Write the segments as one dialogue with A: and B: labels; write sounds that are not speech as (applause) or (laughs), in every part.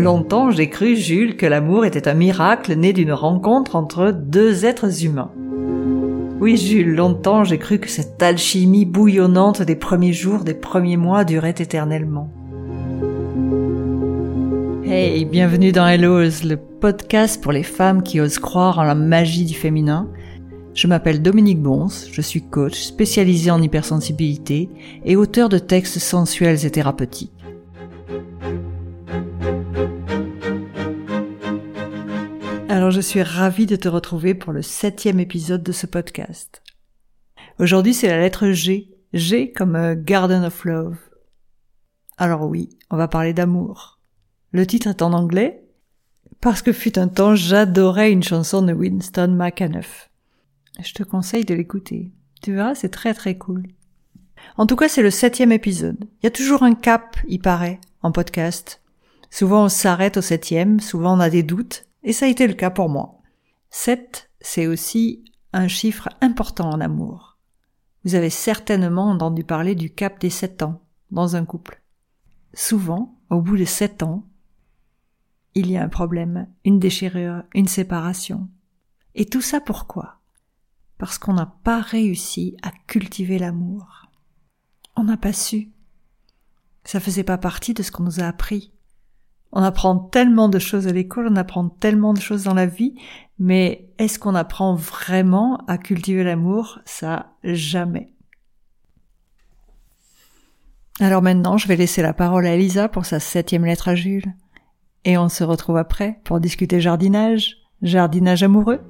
A: Longtemps j'ai cru, Jules, que l'amour était un miracle né d'une rencontre entre deux êtres humains. Oui, Jules, longtemps j'ai cru que cette alchimie bouillonnante des premiers jours, des premiers mois durait éternellement. Hey, bienvenue dans Hellos, le podcast pour les femmes qui osent croire en la magie du féminin. Je m'appelle Dominique Bons, je suis coach spécialisé en hypersensibilité et auteur de textes sensuels et thérapeutiques. Je suis ravie de te retrouver pour le septième épisode de ce podcast. Aujourd'hui c'est la lettre G, G comme euh, Garden of Love. Alors oui, on va parler d'amour. Le titre est en anglais parce que fut un temps j'adorais une chanson de Winston McAnuff. Je te conseille de l'écouter. Tu verras, c'est très très cool. En tout cas, c'est le septième épisode. Il y a toujours un cap, il paraît, en podcast. Souvent on s'arrête au septième, souvent on a des doutes, et ça a été le cas pour moi. 7, c'est aussi un chiffre important en amour. Vous avez certainement entendu parler du cap des 7 ans dans un couple. Souvent, au bout de 7 ans, il y a un problème, une déchirure, une séparation. Et tout ça pourquoi? Parce qu'on n'a pas réussi à cultiver l'amour. On n'a pas su. Ça faisait pas partie de ce qu'on nous a appris. On apprend tellement de choses à l'école, on apprend tellement de choses dans la vie, mais est-ce qu'on apprend vraiment à cultiver l'amour? Ça, jamais. Alors maintenant, je vais laisser la parole à Elisa pour sa septième lettre à Jules. Et on se retrouve après pour discuter jardinage, jardinage amoureux.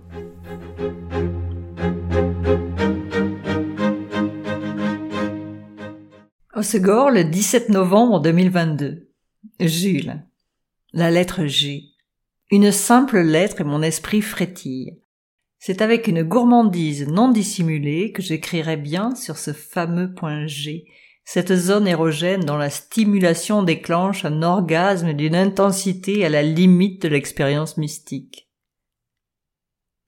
A: Au le 17 novembre 2022. Jules. La lettre G. Une simple lettre et mon esprit frétille. C'est avec une gourmandise non dissimulée que j'écrirai bien sur ce fameux point G, cette zone érogène dont la stimulation déclenche un orgasme d'une intensité à la limite de l'expérience mystique.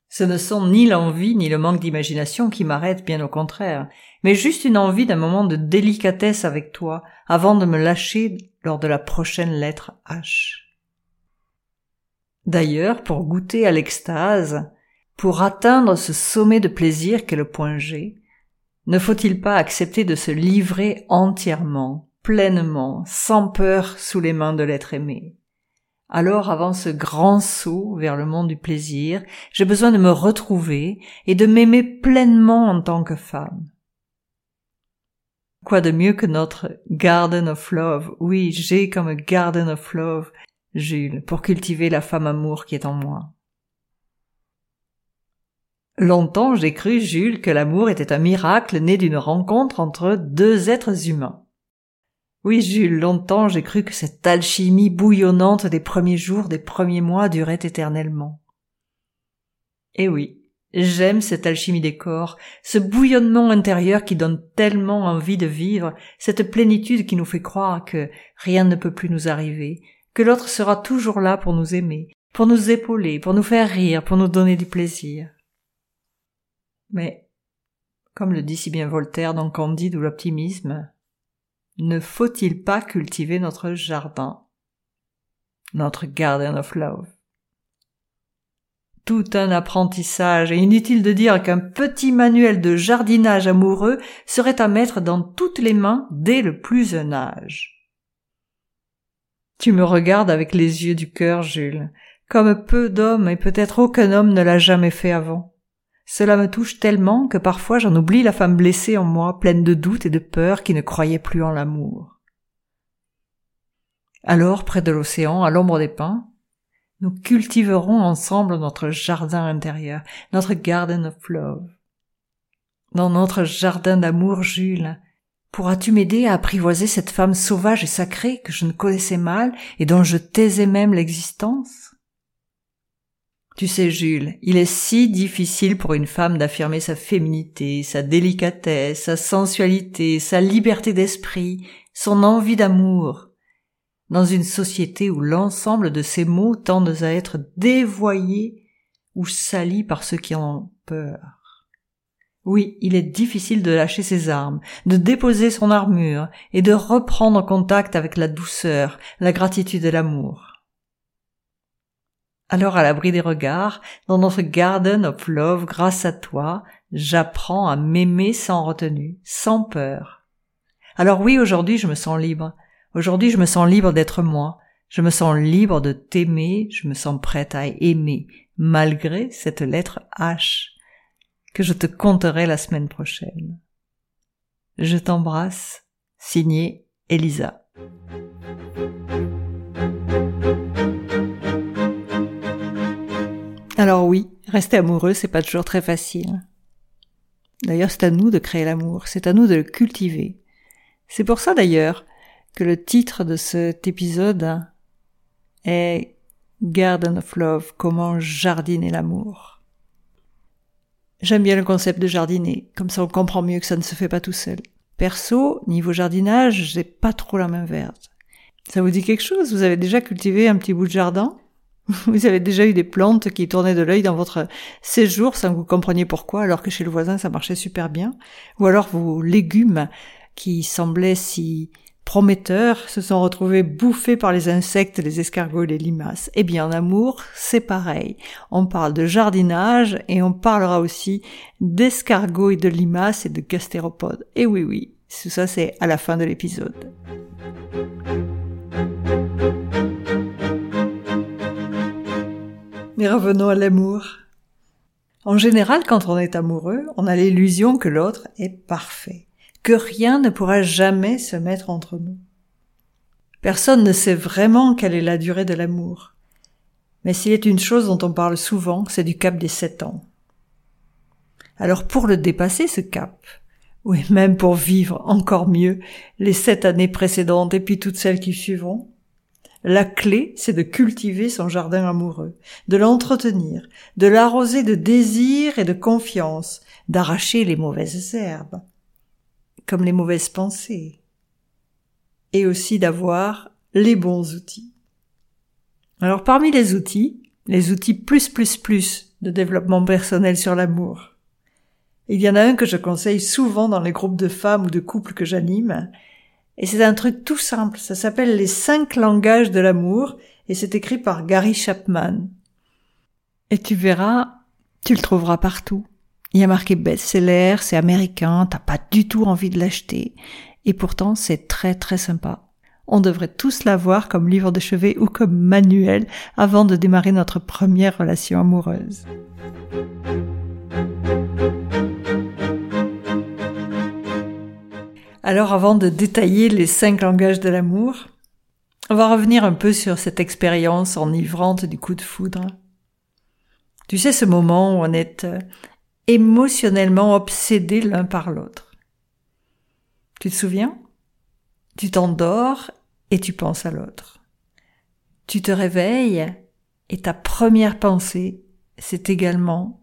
A: Ce ne sont ni l'envie ni le manque d'imagination qui m'arrêtent, bien au contraire, mais juste une envie d'un moment de délicatesse avec toi avant de me lâcher lors de la prochaine lettre H. D'ailleurs, pour goûter à l'extase, pour atteindre ce sommet de plaisir qu'est le point G, ne faut-il pas accepter de se livrer entièrement, pleinement, sans peur sous les mains de l'être aimé? Alors avant ce grand saut vers le monde du plaisir, j'ai besoin de me retrouver et de m'aimer pleinement en tant que femme. Quoi de mieux que notre Garden of Love? Oui, j'ai comme Garden of Love Jules, pour cultiver la femme amour qui est en moi. Longtemps j'ai cru, Jules, que l'amour était un miracle né d'une rencontre entre deux êtres humains. Oui, Jules, longtemps j'ai cru que cette alchimie bouillonnante des premiers jours, des premiers mois durait éternellement. Eh oui, j'aime cette alchimie des corps, ce bouillonnement intérieur qui donne tellement envie de vivre, cette plénitude qui nous fait croire que rien ne peut plus nous arriver, que l'autre sera toujours là pour nous aimer, pour nous épauler, pour nous faire rire, pour nous donner du plaisir. Mais, comme le dit si bien Voltaire dans Candide ou l'optimisme, ne faut-il pas cultiver notre jardin, notre garden of love? Tout un apprentissage, et inutile de dire qu'un petit manuel de jardinage amoureux serait à mettre dans toutes les mains dès le plus jeune âge. Tu me regardes avec les yeux du cœur, Jules, comme peu d'hommes et peut-être aucun homme ne l'a jamais fait avant. Cela me touche tellement que parfois j'en oublie la femme blessée en moi, pleine de doutes et de peur qui ne croyait plus en l'amour. Alors, près de l'océan, à l'ombre des pins, nous cultiverons ensemble notre jardin intérieur, notre garden of love. Dans notre jardin d'amour, Jules, Pourras-tu m'aider à apprivoiser cette femme sauvage et sacrée que je ne connaissais mal et dont je taisais même l'existence? Tu sais, Jules, il est si difficile pour une femme d'affirmer sa féminité, sa délicatesse, sa sensualité, sa liberté d'esprit, son envie d'amour, dans une société où l'ensemble de ces mots tendent à être dévoyés ou salis par ceux qui en ont peur. Oui, il est difficile de lâcher ses armes, de déposer son armure et de reprendre contact avec la douceur, la gratitude et l'amour. Alors à l'abri des regards, dans notre garden of love, grâce à toi, j'apprends à m'aimer sans retenue, sans peur. Alors oui, aujourd'hui je me sens libre. Aujourd'hui je me sens libre d'être moi. Je me sens libre de t'aimer, je me sens prête à aimer, malgré cette lettre H, que je te compterai la semaine prochaine. Je t'embrasse, signé Elisa. Alors oui, rester amoureux, c'est pas toujours très facile. D'ailleurs, c'est à nous de créer l'amour, c'est à nous de le cultiver. C'est pour ça d'ailleurs que le titre de cet épisode est Garden of Love, comment jardiner l'amour. J'aime bien le concept de jardiner, comme ça on comprend mieux que ça ne se fait pas tout seul. Perso, niveau jardinage, j'ai pas trop la main verte. Ça vous dit quelque chose? Vous avez déjà cultivé un petit bout de jardin? (laughs) Vous avez déjà eu des plantes qui tournaient de l'œil dans votre séjour sans que vous compreniez pourquoi, alors que chez le voisin ça marchait super bien? Ou alors vos légumes qui semblaient si prometteurs se sont retrouvés bouffés par les insectes, les escargots et les limaces. Eh bien, en amour, c'est pareil. On parle de jardinage et on parlera aussi d'escargots et de limaces et de gastéropodes. Et oui, oui, tout ça c'est à la fin de l'épisode. Mais revenons à l'amour. En général, quand on est amoureux, on a l'illusion que l'autre est parfait que rien ne pourra jamais se mettre entre nous. Personne ne sait vraiment quelle est la durée de l'amour. Mais s'il est une chose dont on parle souvent, c'est du cap des sept ans. Alors pour le dépasser, ce cap, ou même pour vivre encore mieux les sept années précédentes et puis toutes celles qui suivront, la clé, c'est de cultiver son jardin amoureux, de l'entretenir, de l'arroser de désir et de confiance, d'arracher les mauvaises herbes, comme les mauvaises pensées, et aussi d'avoir les bons outils. Alors parmi les outils, les outils plus plus plus de développement personnel sur l'amour, il y en a un que je conseille souvent dans les groupes de femmes ou de couples que j'anime, et c'est un truc tout simple, ça s'appelle les cinq langages de l'amour, et c'est écrit par Gary Chapman. Et tu verras, tu le trouveras partout. Il y a marqué best-seller, c'est américain, t'as pas du tout envie de l'acheter. Et pourtant, c'est très très sympa. On devrait tous l'avoir comme livre de chevet ou comme manuel avant de démarrer notre première relation amoureuse. Alors avant de détailler les cinq langages de l'amour, on va revenir un peu sur cette expérience enivrante du coup de foudre. Tu sais ce moment où on est euh, émotionnellement obsédés l'un par l'autre. Tu te souviens? Tu t'endors et tu penses à l'autre. Tu te réveilles et ta première pensée, c'est également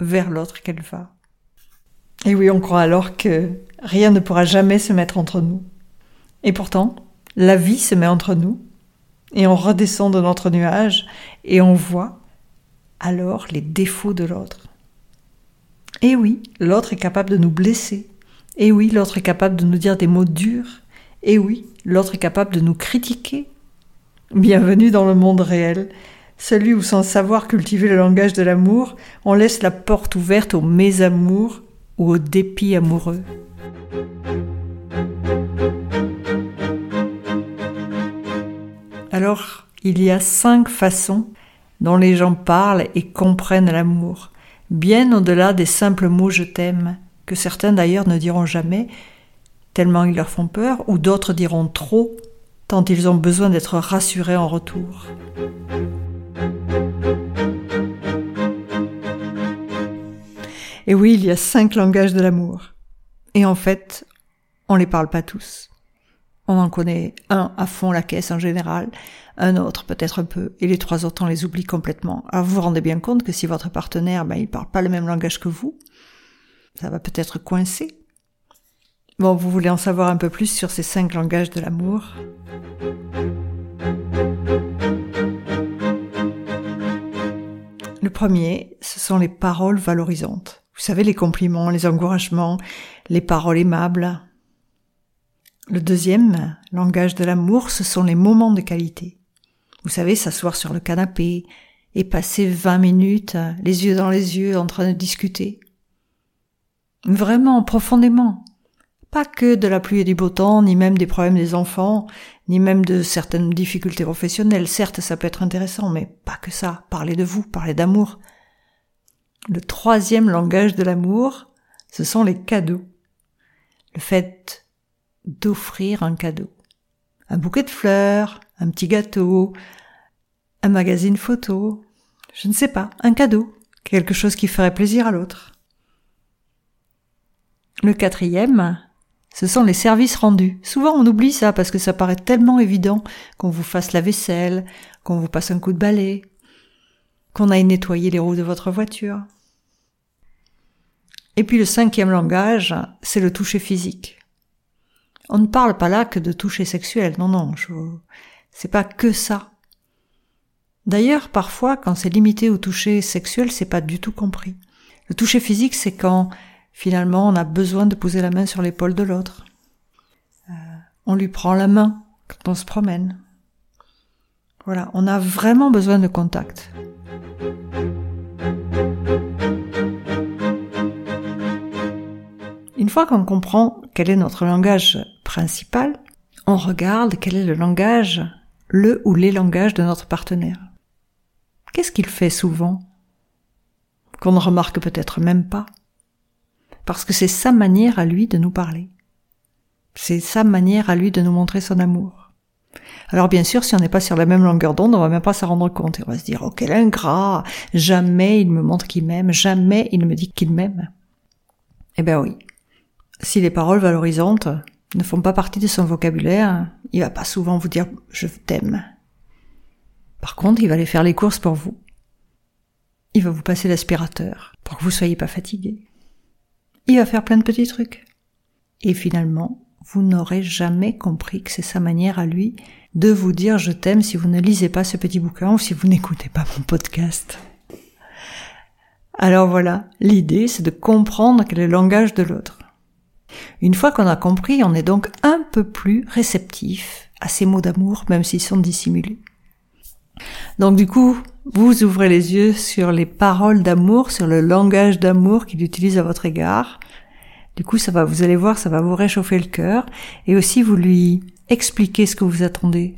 A: vers l'autre qu'elle va. Et oui, on croit alors que rien ne pourra jamais se mettre entre nous. Et pourtant, la vie se met entre nous, et on redescend de notre nuage, et on voit alors les défauts de l'autre. Et oui, l'autre est capable de nous blesser. Et oui, l'autre est capable de nous dire des mots durs. Et oui, l'autre est capable de nous critiquer. Bienvenue dans le monde réel, celui où sans savoir cultiver le langage de l'amour, on laisse la porte ouverte au mésamour ou au dépit amoureux. Alors, il y a cinq façons dont les gens parlent et comprennent l'amour bien au-delà des simples mots je t'aime, que certains d'ailleurs ne diront jamais, tellement ils leur font peur, ou d'autres diront trop, tant ils ont besoin d'être rassurés en retour. Et oui, il y a cinq langages de l'amour. Et en fait, on les parle pas tous. On en connaît un à fond la caisse en général, un autre peut-être un peu, et les trois autres on les oublie complètement. Alors vous vous rendez bien compte que si votre partenaire, ben, il parle pas le même langage que vous, ça va peut-être coincer. Bon, vous voulez en savoir un peu plus sur ces cinq langages de l'amour? Le premier, ce sont les paroles valorisantes. Vous savez, les compliments, les encouragements, les paroles aimables, le deuxième langage de l'amour, ce sont les moments de qualité. Vous savez, s'asseoir sur le canapé, et passer 20 minutes les yeux dans les yeux en train de discuter. Vraiment, profondément. Pas que de la pluie et du beau temps, ni même des problèmes des enfants, ni même de certaines difficultés professionnelles. Certes, ça peut être intéressant, mais pas que ça. Parler de vous, parler d'amour. Le troisième langage de l'amour, ce sont les cadeaux. Le fait d'offrir un cadeau. Un bouquet de fleurs, un petit gâteau, un magazine photo, je ne sais pas, un cadeau, quelque chose qui ferait plaisir à l'autre. Le quatrième, ce sont les services rendus. Souvent on oublie ça parce que ça paraît tellement évident qu'on vous fasse la vaisselle, qu'on vous passe un coup de balai, qu'on aille nettoyer les roues de votre voiture. Et puis le cinquième langage, c'est le toucher physique. On ne parle pas là que de toucher sexuel, non, non, je... c'est pas que ça. D'ailleurs, parfois, quand c'est limité au toucher sexuel, c'est pas du tout compris. Le toucher physique, c'est quand finalement on a besoin de poser la main sur l'épaule de l'autre. Euh, on lui prend la main quand on se promène. Voilà, on a vraiment besoin de contact. Une fois qu'on comprend quel est notre langage on regarde quel est le langage, le ou les langages de notre partenaire. Qu'est-ce qu'il fait souvent Qu'on ne remarque peut-être même pas? Parce que c'est sa manière à lui de nous parler. C'est sa manière à lui de nous montrer son amour. Alors bien sûr, si on n'est pas sur la même longueur d'onde, on va même pas s'en rendre compte. Et on va se dire, oh quel ingrat Jamais il me montre qu'il m'aime, jamais il me dit qu'il m'aime. Eh ben oui. Si les paroles valorisantes ne font pas partie de son vocabulaire, il va pas souvent vous dire je t'aime. Par contre, il va aller faire les courses pour vous. Il va vous passer l'aspirateur pour que vous soyez pas fatigué. Il va faire plein de petits trucs. Et finalement, vous n'aurez jamais compris que c'est sa manière à lui de vous dire je t'aime si vous ne lisez pas ce petit bouquin ou si vous n'écoutez pas mon podcast. Alors voilà, l'idée c'est de comprendre quel est le langage de l'autre. Une fois qu'on a compris, on est donc un peu plus réceptif à ces mots d'amour, même s'ils sont dissimulés. Donc du coup, vous ouvrez les yeux sur les paroles d'amour, sur le langage d'amour qu'il utilise à votre égard. Du coup, ça va, vous allez voir, ça va vous réchauffer le cœur et aussi vous lui expliquer ce que vous attendez.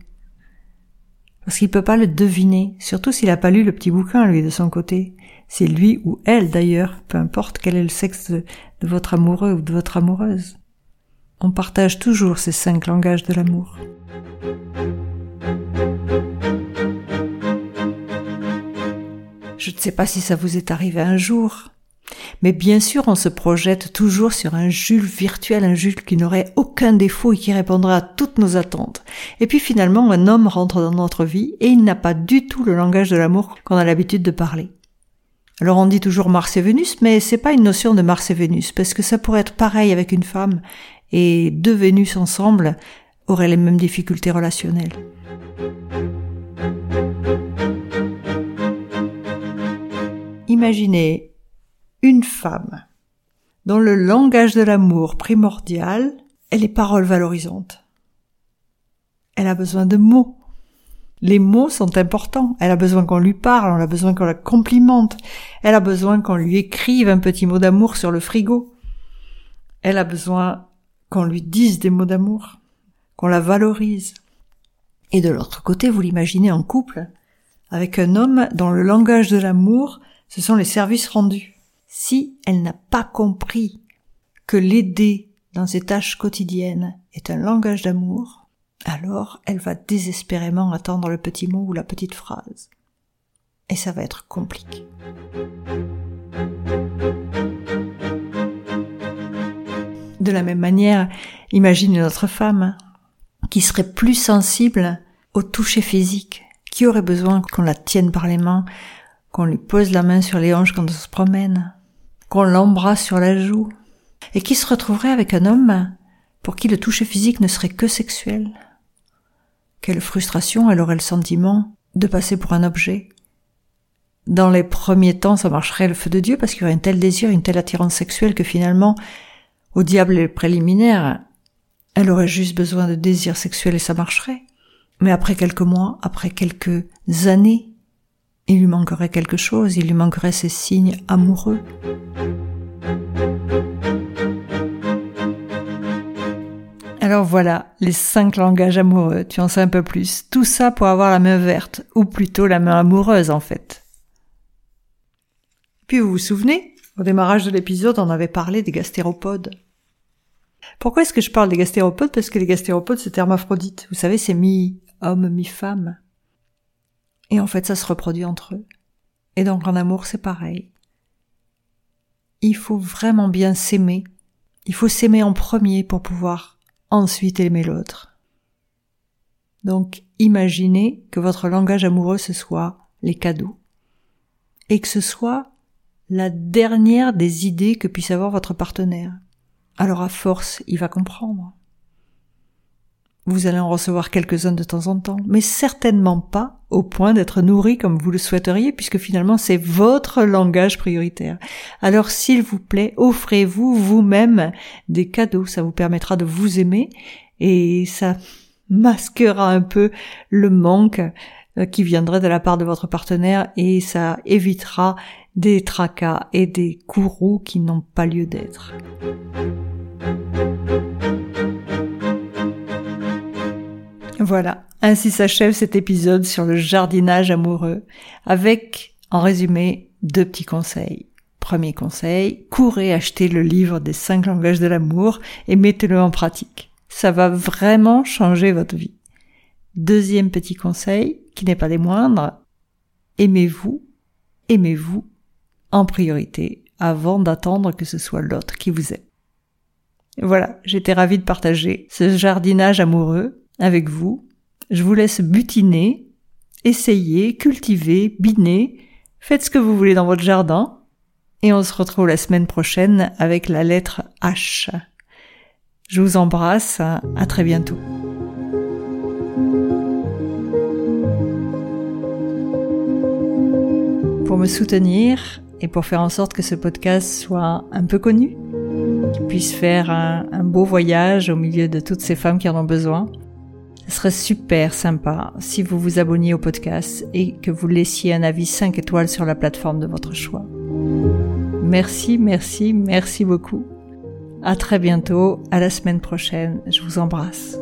A: Parce qu'il peut pas le deviner, surtout s'il a pas lu le petit bouquin, lui, de son côté. C'est lui ou elle, d'ailleurs, peu importe quel est le sexe de, de votre amoureux ou de votre amoureuse. On partage toujours ces cinq langages de l'amour. Je ne sais pas si ça vous est arrivé un jour, mais bien sûr on se projette toujours sur un Jules virtuel, un Jules qui n'aurait aucun défaut et qui répondrait à toutes nos attentes. Et puis finalement un homme rentre dans notre vie et il n'a pas du tout le langage de l'amour qu'on a l'habitude de parler. Alors on dit toujours Mars et Vénus, mais c'est pas une notion de Mars et Vénus, parce que ça pourrait être pareil avec une femme, et deux Vénus ensemble auraient les mêmes difficultés relationnelles. Imaginez une femme dont le langage de l'amour primordial est les paroles valorisantes. Elle a besoin de mots. Les mots sont importants. Elle a besoin qu'on lui parle, on a besoin qu'on la complimente. Elle a besoin qu'on lui écrive un petit mot d'amour sur le frigo. Elle a besoin qu'on lui dise des mots d'amour, qu'on la valorise. Et de l'autre côté, vous l'imaginez en couple, avec un homme dont le langage de l'amour ce sont les services rendus. Si elle n'a pas compris que l'aider dans ses tâches quotidiennes est un langage d'amour, alors elle va désespérément attendre le petit mot ou la petite phrase. Et ça va être compliqué. De la même manière, imagine une autre femme qui serait plus sensible au toucher physique, qui aurait besoin qu'on la tienne par les mains, qu'on lui pose la main sur les hanches quand on se promène, qu'on l'embrasse sur la joue, et qui se retrouverait avec un homme pour qui le toucher physique ne serait que sexuel. Quelle frustration elle aurait le sentiment de passer pour un objet. Dans les premiers temps, ça marcherait le feu de Dieu parce qu'il y aurait un tel désir, une telle attirance sexuelle que finalement, au diable et préliminaire, elle aurait juste besoin de désir sexuel et ça marcherait. Mais après quelques mois, après quelques années, il lui manquerait quelque chose, il lui manquerait ces signes amoureux. Alors voilà, les cinq langages amoureux, tu en sais un peu plus. Tout ça pour avoir la main verte, ou plutôt la main amoureuse en fait. Puis vous vous souvenez, au démarrage de l'épisode, on avait parlé des gastéropodes. Pourquoi est-ce que je parle des gastéropodes? Parce que les gastéropodes, c'est hermaphrodite. Vous savez, c'est mi-homme, mi-femme. Et en fait, ça se reproduit entre eux. Et donc en amour, c'est pareil. Il faut vraiment bien s'aimer. Il faut s'aimer en premier pour pouvoir ensuite aimer l'autre. Donc imaginez que votre langage amoureux ce soit les cadeaux. Et que ce soit la dernière des idées que puisse avoir votre partenaire. Alors à force, il va comprendre. Vous allez en recevoir quelques-uns de temps en temps, mais certainement pas au point d'être nourri comme vous le souhaiteriez, puisque finalement c'est votre langage prioritaire. Alors s'il vous plaît, offrez-vous vous-même des cadeaux, ça vous permettra de vous aimer et ça masquera un peu le manque euh, qui viendrait de la part de votre partenaire et ça évitera des tracas et des courroux qui n'ont pas lieu d'être. Voilà, ainsi s'achève cet épisode sur le jardinage amoureux, avec, en résumé, deux petits conseils. Premier conseil, courez acheter le livre des cinq langages de l'amour et mettez-le en pratique. Ça va vraiment changer votre vie. Deuxième petit conseil, qui n'est pas des moindres, aimez-vous, aimez-vous en priorité avant d'attendre que ce soit l'autre qui vous aime. Voilà, j'étais ravie de partager ce jardinage amoureux avec vous. Je vous laisse butiner, essayer, cultiver, biner, faites ce que vous voulez dans votre jardin, et on se retrouve la semaine prochaine avec la lettre H. Je vous embrasse, à très bientôt. Pour me soutenir et pour faire en sorte que ce podcast soit un peu connu, qu'il puisse faire un, beau voyage au milieu de toutes ces femmes qui en ont besoin, ce serait super sympa si vous vous abonniez au podcast et que vous laissiez un avis 5 étoiles sur la plateforme de votre choix. Merci, merci, merci beaucoup. À très bientôt, à la semaine prochaine. Je vous embrasse.